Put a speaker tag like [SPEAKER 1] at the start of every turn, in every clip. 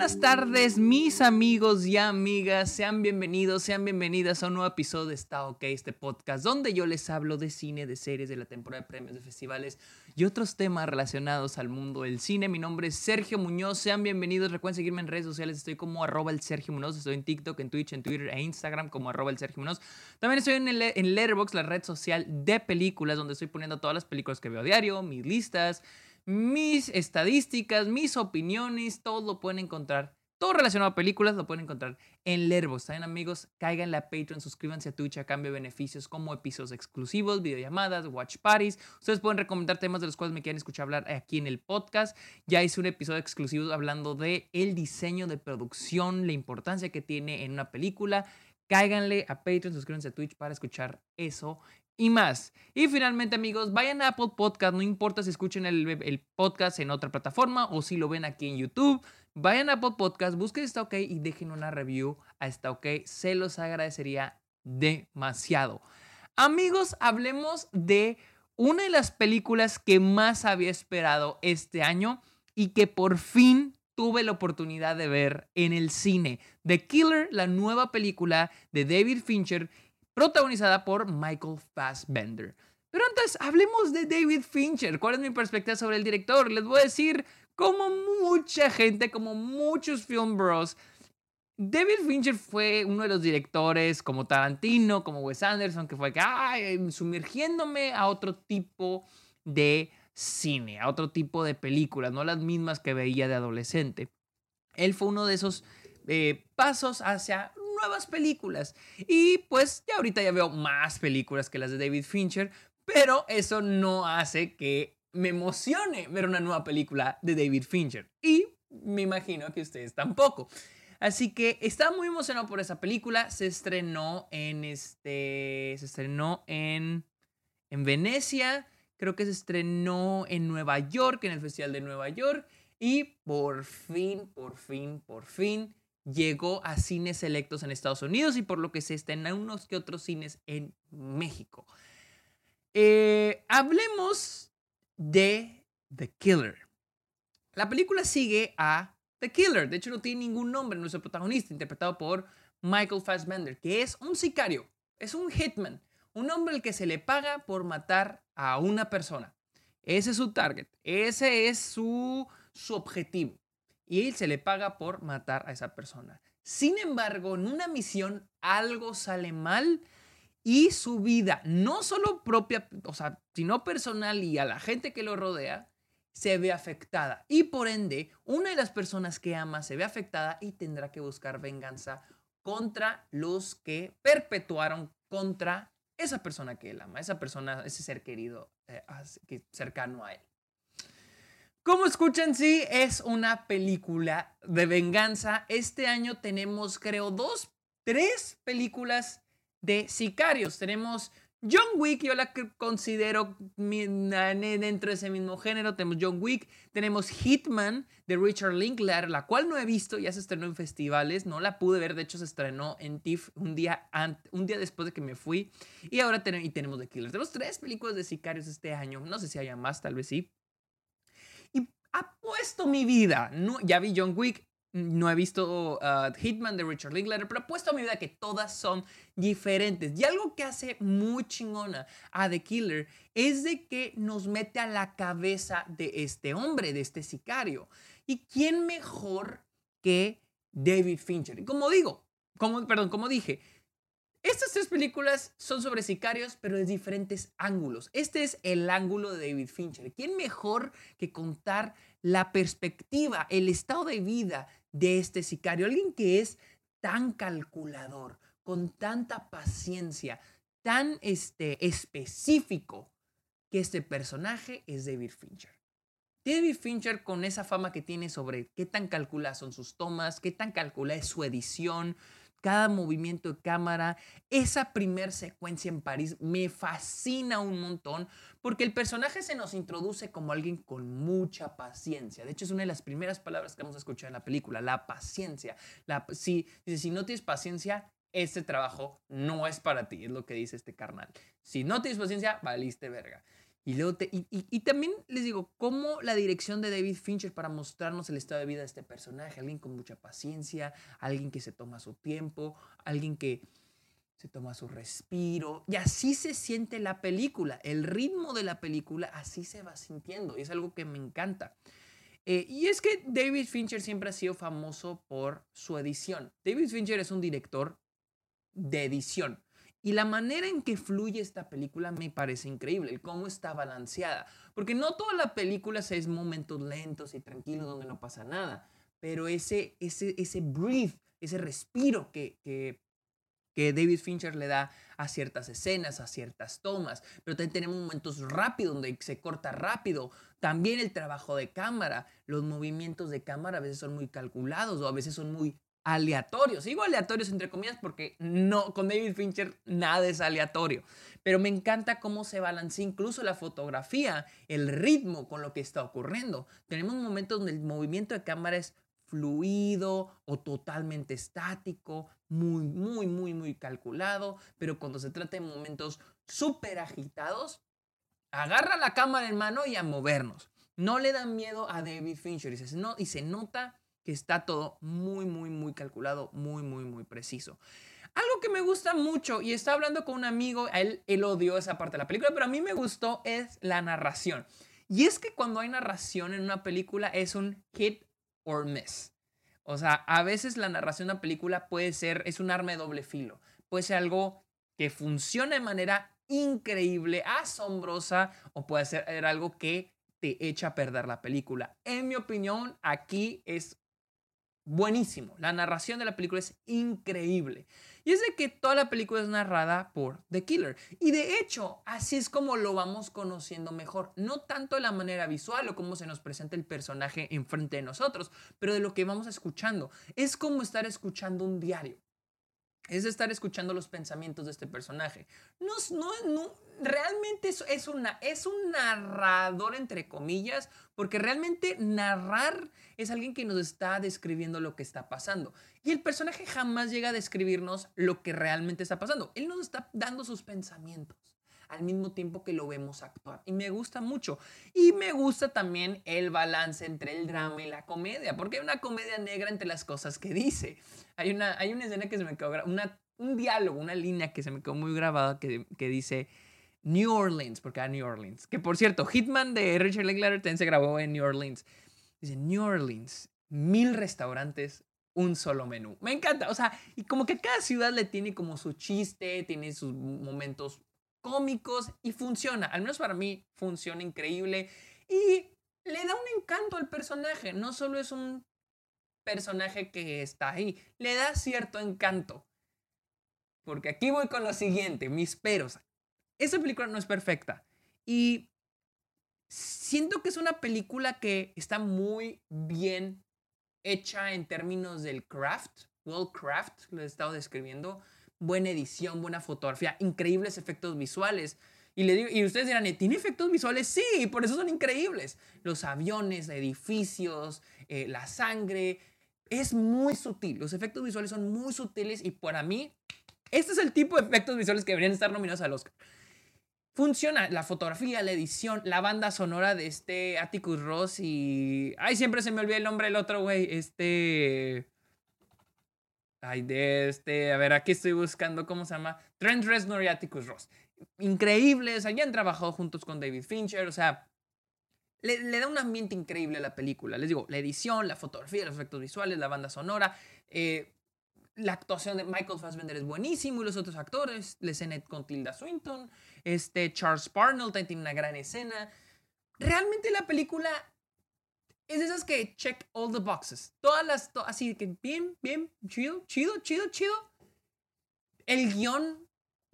[SPEAKER 1] buenas tardes, mis amigos y amigas. Sean bienvenidos, sean bienvenidas a un nuevo episodio de Está OK, este podcast, donde yo les hablo de cine, de series, de la temporada de premios, de festivales y otros temas relacionados al mundo del cine. Mi nombre es Sergio Muñoz. Sean bienvenidos. Recuerden seguirme en redes sociales. Estoy como arroba el Sergio Muñoz. Estoy en TikTok, en Twitch, en Twitter e Instagram como arroba el Sergio Muñoz. También estoy en, el, en Letterboxd, la red social de películas, donde estoy poniendo todas las películas que veo a diario, mis listas mis estadísticas, mis opiniones, todo lo pueden encontrar. Todo relacionado a películas lo pueden encontrar en Lervos. También amigos, caigan a Patreon, suscríbanse a Twitch a cambio de beneficios como episodios exclusivos, videollamadas, watch parties. Ustedes pueden recomendar temas de los cuales me quieren escuchar hablar aquí en el podcast. Ya hice un episodio exclusivo hablando de el diseño de producción, la importancia que tiene en una película. Cáiganle a Patreon, suscríbanse a Twitch para escuchar eso y más. Y finalmente, amigos, vayan a Apple Podcast, no importa si escuchen el, podcast en otra plataforma o si lo ven aquí en YouTube. Vayan a Apple Podcast, busquen Está OK y dejen una review a Está OK. Se los agradecería demasiado. Amigos, hablemos de una de las películas que más había esperado este año y que por fin tuve la oportunidad de ver en el cine. The Killer, la nueva película de David Fincher protagonizada por Michael Fassbender. Pero antes, hablemos de David Fincher. ¿Cuál es mi perspectiva sobre el director? Les voy a decir, como mucha gente, como muchos film bros, David Fincher fue uno de los directores como Tarantino, como Wes Anderson, que fue ay, sumergiéndome a otro tipo de cine, a otro tipo de películas, no las mismas que veía de adolescente. Él fue uno de esos eh, pasos hacia nuevas películas. Y pues ya ahorita ya veo más películas que las de David Fincher, pero eso no hace que me emocione ver una nueva película de David Fincher. Y me imagino que ustedes tampoco. Así que estaba muy emocionado por esa película. Se estrenó en este. Se estrenó en. En Venecia. Creo que se estrenó en Nueva York, en el Festival de Nueva York. Y por fin, por fin, por fin llegó a cines selectos en Estados Unidos y por lo que se en unos que otros cines en México. Eh, hablemos de The Killer. La película sigue a The Killer. De hecho, no tiene ningún nombre nuestro protagonista, interpretado por Michael Fassbender, que es un sicario, es un hitman, un hombre al que se le paga por matar a una persona. Ese es su target, ese es su, su objetivo y él se le paga por matar a esa persona. Sin embargo, en una misión algo sale mal y su vida, no solo propia, o sea, sino personal y a la gente que lo rodea, se ve afectada. Y por ende, una de las personas que ama se ve afectada y tendrá que buscar venganza contra los que perpetuaron contra esa persona que él ama, esa persona, ese ser querido eh, cercano a él. Como escuchan, sí, es una película de venganza. Este año tenemos, creo, dos, tres películas de sicarios. Tenemos John Wick, yo la considero dentro de ese mismo género. Tenemos John Wick, tenemos Hitman de Richard Linklater, la cual no he visto, ya se estrenó en festivales, no la pude ver, de hecho se estrenó en TIFF un día, un día después de que me fui. Y ahora y tenemos The Killer. Tenemos tres películas de sicarios este año, no sé si haya más, tal vez sí apuesto mi vida. No, ya vi John Wick, no he visto uh, Hitman de Richard Linklater, pero apuesto mi vida que todas son diferentes. Y algo que hace muy chingona a The Killer es de que nos mete a la cabeza de este hombre, de este sicario. ¿Y quién mejor que David Fincher? Como digo, como, perdón, como dije, estas tres películas son sobre sicarios, pero de diferentes ángulos. Este es el ángulo de David Fincher. ¿Quién mejor que contar la perspectiva, el estado de vida de este sicario? Alguien que es tan calculador, con tanta paciencia, tan este, específico, que este personaje es David Fincher. David Fincher con esa fama que tiene sobre qué tan calculadas son sus tomas, qué tan calculada es su edición, cada movimiento de cámara, esa primer secuencia en París me fascina un montón porque el personaje se nos introduce como alguien con mucha paciencia. De hecho, es una de las primeras palabras que vamos a escuchar en la película, la paciencia. Si, si no tienes paciencia, este trabajo no es para ti, es lo que dice este carnal. Si no tienes paciencia, valiste verga. Y, luego y, y, también les digo, cómo la dirección de David Fincher para mostrarnos el estado de vida de este personaje, alguien con mucha paciencia, alguien que se toma su tiempo, alguien que se toma su respiro, y así se siente la película, el ritmo de la película así se va sintiendo, y es algo que me encanta. Eh, y es que David Fincher siempre ha sido famoso por su edición. David Fincher es un director de edición. Y la manera en que fluye esta película me parece increíble, el cómo está balanceada. Porque no toda la película es momentos lentos y tranquilos donde no pasa nada, pero ese, ese, ese breathe, ese respiro que, que, que David Fincher le da a ciertas escenas, a ciertas tomas, pero también tenemos momentos rápidos donde se corta rápido. También el trabajo de cámara, los movimientos de cámara a veces son muy calculados o a veces son muy aleatorios. Digo aleatorios entre comillas porque no, con David Fincher nada es aleatorio. Pero me encanta cómo se balancea incluso la fotografía, el ritmo con lo que está ocurriendo. Tenemos momentos donde el movimiento de cámara es fluido o totalmente estático, muy, muy, muy, muy calculado, pero cuando se trata de momentos súper agitados, agarra la cámara en mano y a movernos. No le dan miedo a David Fincher y se nota que está todo muy, muy, muy calculado, muy, muy, muy preciso. Algo que me gusta mucho, y estaba hablando con un amigo, a él, él odió esa parte de la película, pero a mí me gustó, es la narración. Y es que cuando hay narración en una película es un hit or miss. O sea, a veces la narración de una película puede ser, es un arma de doble filo. Puede ser algo que funciona de manera increíble, asombrosa, o puede ser algo que te echa a perder la película. En mi opinión, aquí es buenísimo. La narración de la película es increíble. Y es de que toda la película es narrada por The Killer. Y de hecho, así es como lo vamos conociendo mejor. No tanto de la manera visual o cómo se nos presenta el personaje enfrente de nosotros, pero de lo que vamos escuchando. Es como estar escuchando un diario es estar escuchando los pensamientos de este personaje. No, no, realmente es, es, una, es un narrador, entre comillas, porque realmente narrar es alguien que nos está describiendo lo que está pasando. Y el personaje jamás llega a describirnos lo que realmente está pasando. Él nos está dando sus pensamientos al mismo tiempo que lo vemos actuar. Y me gusta mucho. Y me gusta también el balance entre el drama y la comedia, porque hay una comedia negra entre las cosas que dice. Hay una, hay una escena que se me quedó, una, un diálogo, una línea que se me quedó muy grabada que, que dice... New Orleans, porque era New Orleans. Que por cierto, Hitman de Richard Linklater también se grabó en New Orleans. Dice New Orleans, mil restaurantes, un solo menú. Me encanta, o sea, y como que cada ciudad le tiene como su chiste, tiene sus momentos cómicos y funciona. Al menos para mí funciona increíble y le da un encanto al personaje. No solo es un personaje que está ahí, le da cierto encanto. Porque aquí voy con lo siguiente, mis peros. Esa película no es perfecta y siento que es una película que está muy bien hecha en términos del craft, well craft, lo he estado describiendo buena edición, buena fotografía, increíbles efectos visuales. Y, le y ustedes dirán, ¿tiene efectos visuales? Sí, por eso son increíbles. Los aviones, edificios, eh, la sangre. Es muy sutil. Los efectos visuales son muy sutiles y para mí, este es el tipo de efectos visuales que deberían estar nominados al Oscar. Funciona la fotografía, la edición, la banda sonora de este Atticus Ross y... Ay, siempre se me olvida el nombre del otro güey. Este... Ay, de este, a ver, aquí estoy buscando cómo se llama. Trent Reznor y Atticus Ross. Increíbles, han trabajado juntos con David Fincher, o sea, le, da un ambiente increíble a la película. Les digo, la edición, la fotografía, los efectos visuales, la banda sonora, eh, la actuación de Michael Fassbender es buenísimo y los otros actores, la escena con Tilda Swinton, este Charles Parnell también tiene una gran escena. Realmente la película es de esas que check all the boxes. Todas las, así que bien, bien, chido, chido, chido, chido. El guion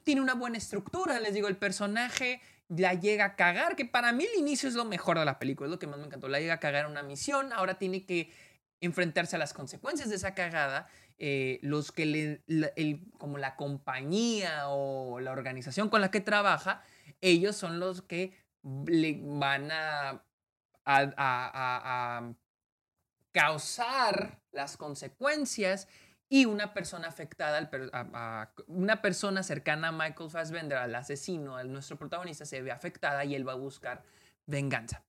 [SPEAKER 1] tiene una buena estructura, les digo, el personaje la llega a cagar, que para mí el inicio es lo mejor de la película, es lo que más me encantó. La llega a cagar una misión, ahora tiene que enfrentarse a las consecuencias de esa cagada. Eh, los que le, como la compañía o la organización con la que trabaja, ellos son los que le van a a, causar las consecuencias y una persona afectada, una persona cercana a Michael Fassbender, al asesino, a nuestro protagonista, se ve afectada y él va a buscar venganza.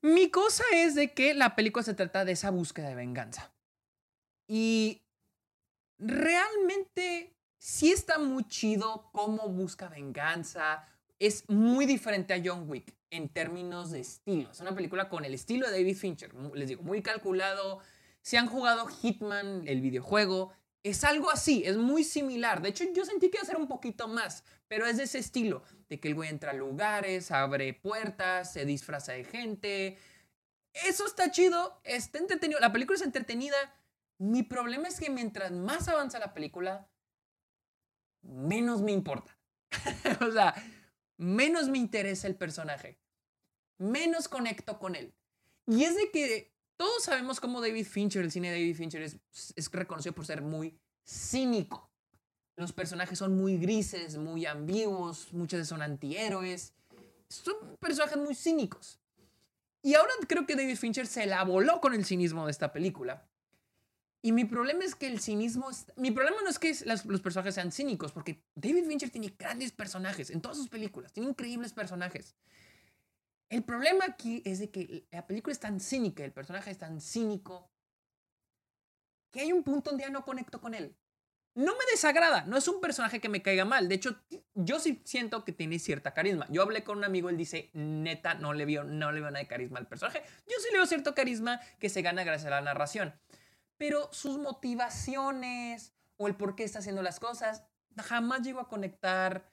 [SPEAKER 1] Mi cosa es de que la película se trata de esa búsqueda de venganza. Y realmente sí está muy chido cómo busca venganza. Es muy diferente a John Wick en términos de estilo. Es una película con el estilo de David Fincher. Les digo, muy calculado. Si han jugado Hitman, el videojuego, es algo así, es muy similar. De hecho, yo sentí que iba a ser un poquito más, pero es de ese estilo, de que el güey entra a lugares, abre puertas, se disfraza de gente. Eso está chido, está entretenido. La película es entretenida. Mi problema es que mientras más avanza la película, menos me importa. o sea, menos me interesa el personaje. Menos conecto con él. Y es de que todos sabemos cómo David Fincher, el cine de David Fincher, es, es reconocido por ser muy cínico. Los personajes son muy grises, muy ambiguos, muchas veces son antihéroes. Son personajes muy cínicos. Y ahora creo que David Fincher se la voló con el cinismo de esta película. Y mi problema es que el cinismo... Mi problema no es que los personajes sean cínicos, porque David Fincher tiene grandes personajes en todas sus películas. Tiene increíbles personajes. El problema aquí es de que la película es tan cínica, el personaje es tan cínico, que hay un punto donde ya no conecto con él. No me desagrada, no es un personaje que me caiga mal. De hecho, yo sí siento que tiene cierta carisma. Yo hablé con un amigo, él dice, neta, no le vio, no le veo nada de carisma al personaje. Yo sí le veo cierto carisma que se gana gracias a la narración. Pero sus motivaciones o el por qué está haciendo las cosas, jamás llego a conectar.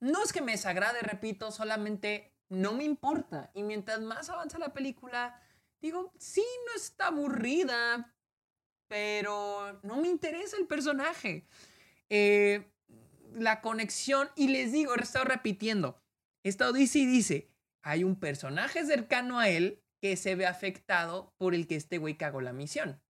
[SPEAKER 1] No es que me desagrade, repito, solamente no me importa. Y mientras más avanza la película, digo, sí, no está aburrida, pero no me interesa el personaje. Eh, la conexión, y les digo, he estado repitiendo, esto dice y dice, hay un personaje cercano a él que se ve afectado por el que este güey cagó la misión.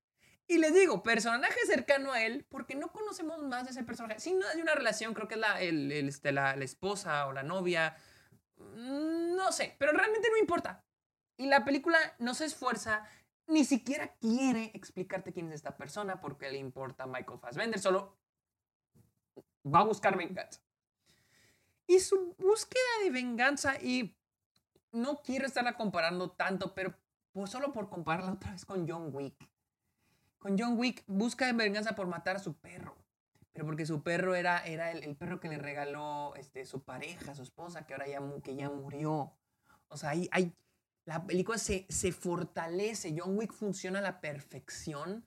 [SPEAKER 1] Y les digo, personaje cercano a él, porque no conocemos más de ese personaje. Si no hay una relación, creo que es la, este, la esposa o la novia no sé, pero realmente no importa. Y la película no se esfuerza, ni siquiera quiere explicarte quién es esta persona, porque le importa a Michael Fassbender, solo va a buscar venganza. Y su búsqueda de venganza, y no quiero estarla comparando tanto, pero pues solo por compararla otra vez con John Wick. Con John Wick busca venganza por matar a su perro pero porque su perro era, era el, perro que le regaló este, su pareja, su esposa, que ahora ya, que ya murió. O sea, hay, hay, la película se, se fortalece, John Wick funciona a la perfección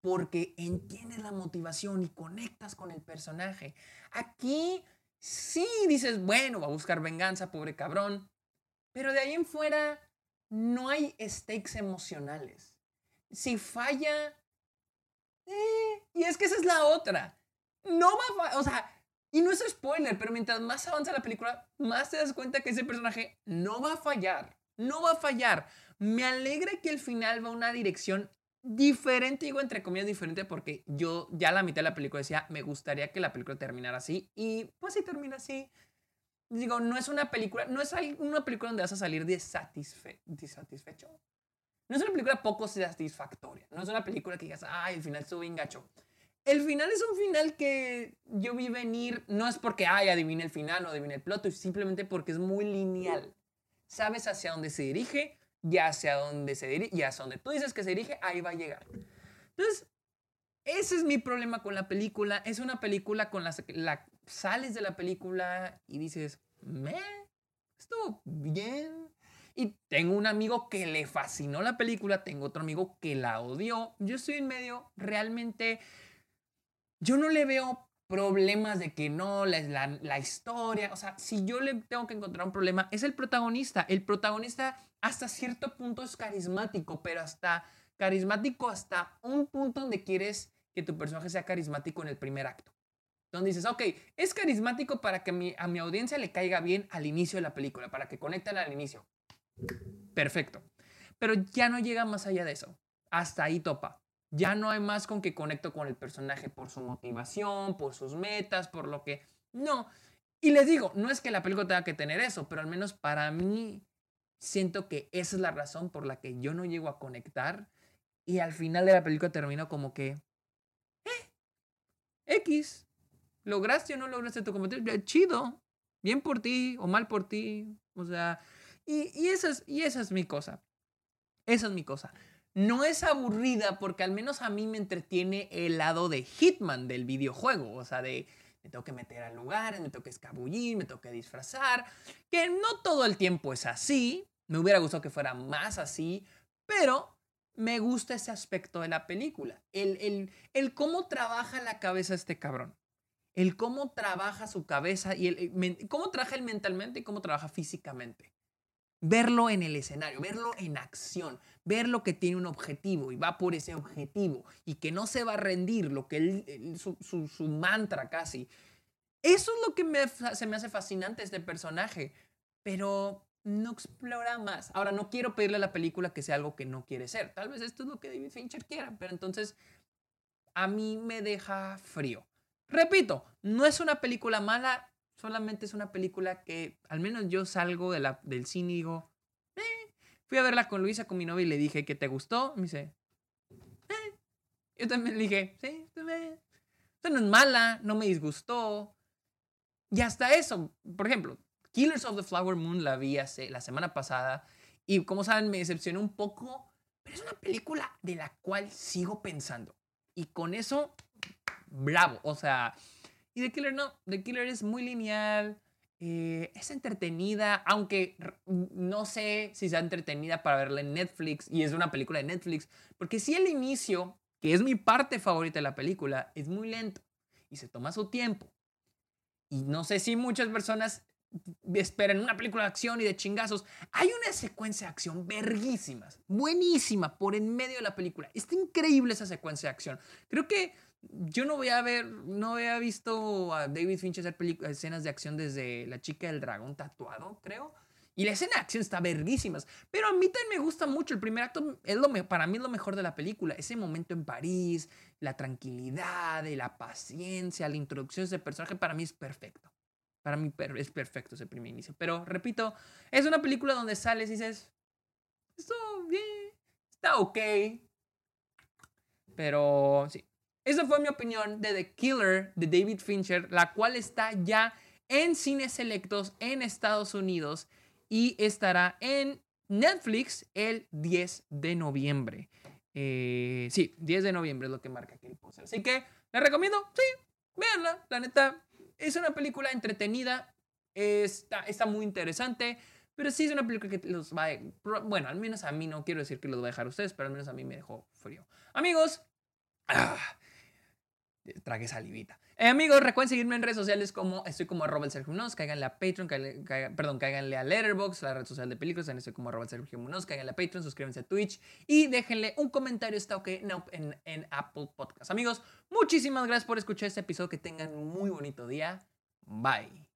[SPEAKER 1] porque entiendes la motivación y conectas con el personaje. Aquí sí dices, bueno, va a buscar venganza, pobre cabrón, pero de ahí en fuera no hay stakes emocionales. Si falla, eh, y es que esa es la otra no va a, o sea, y no es spoiler, pero mientras más avanza la película, más te das cuenta que ese personaje no va a fallar, no va a fallar. Me alegra que el final va a una dirección diferente, digo entre comillas diferente, porque yo ya la mitad de la película decía, me gustaría que la película terminara así, y pues si termina así. Digo, no es una película, no es una película donde vas a salir satisfecho. No es una película poco satisfactoria. No es una película que digas, ay, el final estuvo bien gacho. El final es un final que yo vi venir, no es porque, ay, adivine el final o adivine el plot, simplemente porque es muy lineal. Sabes hacia dónde se dirige, y hacia dónde se dirige, y hacia donde tú dices que se dirige, ahí va a llegar. Entonces, ese es mi problema con la película. Es una película con la, la sales de la película y dices, me, estuvo bien. Y tengo un amigo que le fascinó la película, tengo otro amigo que la odió. Yo estoy en medio, realmente yo no le veo problemas de que no, la, la, historia, o sea, si yo le tengo que encontrar un problema, es el protagonista. El protagonista hasta cierto punto es carismático, pero hasta carismático hasta un punto donde quieres que tu personaje sea carismático en el primer acto. Donde dices, ok, es carismático para que a mi audiencia le caiga bien al inicio de la película, para que conecten al inicio. Perfecto. Pero ya no llega más allá de eso. Hasta ahí topa. Ya no hay más con que conecto con el personaje por su motivación, por sus metas, por lo que... No. Y les digo, no es que la película tenga que tener eso, pero al menos para mí siento que esa es la razón por la que yo no llego a conectar Y al final de la película terminó como que, eh, X, lograste o no lograste tu cometido, chido, bien por ti o mal por ti, o sea, y, y, esa es, y esa es mi cosa, esa es mi cosa. No es aburrida porque al menos a mí me entretiene el lado de Hitman del videojuego, o sea, de me tengo que meter a lugares, me tengo que escabullir, me tengo que disfrazar, que no todo el tiempo es así, me hubiera gustado que fuera más así, pero me gusta ese aspecto de la película, el, el, el cómo trabaja la cabeza este cabrón, el cómo trabaja su cabeza y el, cómo trabaja él mentalmente y cómo trabaja físicamente. Verlo en el escenario, verlo en acción, verlo que tiene un objetivo y va por ese objetivo y que no se va a rendir, lo que su, mantra casi. Eso es lo que me, se me hace fascinante este personaje, pero no explora más. Ahora, no quiero pedirle a la película que sea algo que no quiere ser. Tal vez esto es lo que David Fincher quiera, pero entonces a mí me deja frío. Repito, no es una película mala, solamente es una película que al menos yo salgo de la, del cine y digo, eh". Fui a verla con Luisa, con mi novia, y le dije, ¿qué te gustó? Me dice, eh". Yo también le dije, sí, eh". no es mala, no me disgustó. Y hasta eso, por ejemplo, Killers of the Flower Moon la vi hace, la semana pasada y como saben me decepcionó un poco, pero es una película de la cual sigo pensando. Y con eso, bravo, o sea, y The Killer no, The Killer es muy lineal, eh, es entretenida, aunque no sé si sea entretenida para verla en Netflix y es una película de Netflix, porque si el inicio, que es mi parte favorita de la película, es muy lento y se toma su tiempo. Y no sé si muchas personas esperan una película de acción y de chingazos. Hay una secuencia de acción verguísimas, buenísima por en medio de la película. Está increíble esa secuencia de acción. Creo que yo no voy a ver, no había visto a David Fincher hacer escenas de acción desde La chica del dragón tatuado, creo. Y la escena de acción está verguísimas. Pero a mí también me gusta mucho. El primer acto es lo, para mí es lo mejor de la película. Ese momento en París, la tranquilidad, la paciencia, la introducción de ese personaje, para mí es perfecto. Para mí es perfecto ese primer inicio. Pero repito, es una película donde sales y dices, esto bien, está ok. Pero sí, esa fue mi opinión de The Killer de David Fincher, la cual está ya en cines selectos en Estados Unidos y estará en Netflix el 10 de noviembre. Eh, sí, 10 de noviembre es lo que marca aquí el póster. Así que les recomiendo, sí, véanla. La neta, es una película entretenida, está, está muy interesante. Pero sí es una película que los va a... Bueno, al menos a mí no quiero decir que los va a dejar a ustedes, pero al menos a mí me dejó frío. Amigos, ah, tragué salivita. Eh, amigos, recuerden seguirme en redes sociales como estoy como arroba el Sergio Munoz, cáiganle a Patreon, perdón, cáiganle a Letterboxd, la red social de películas, también estoy como arroba el Sergio Munoz, cáiganle a Patreon, suscríbanse a Twitch y déjenle un comentario, está ok, en, en Apple Podcast. Amigos, muchísimas gracias por escuchar este episodio, que tengan un muy bonito día. Bye.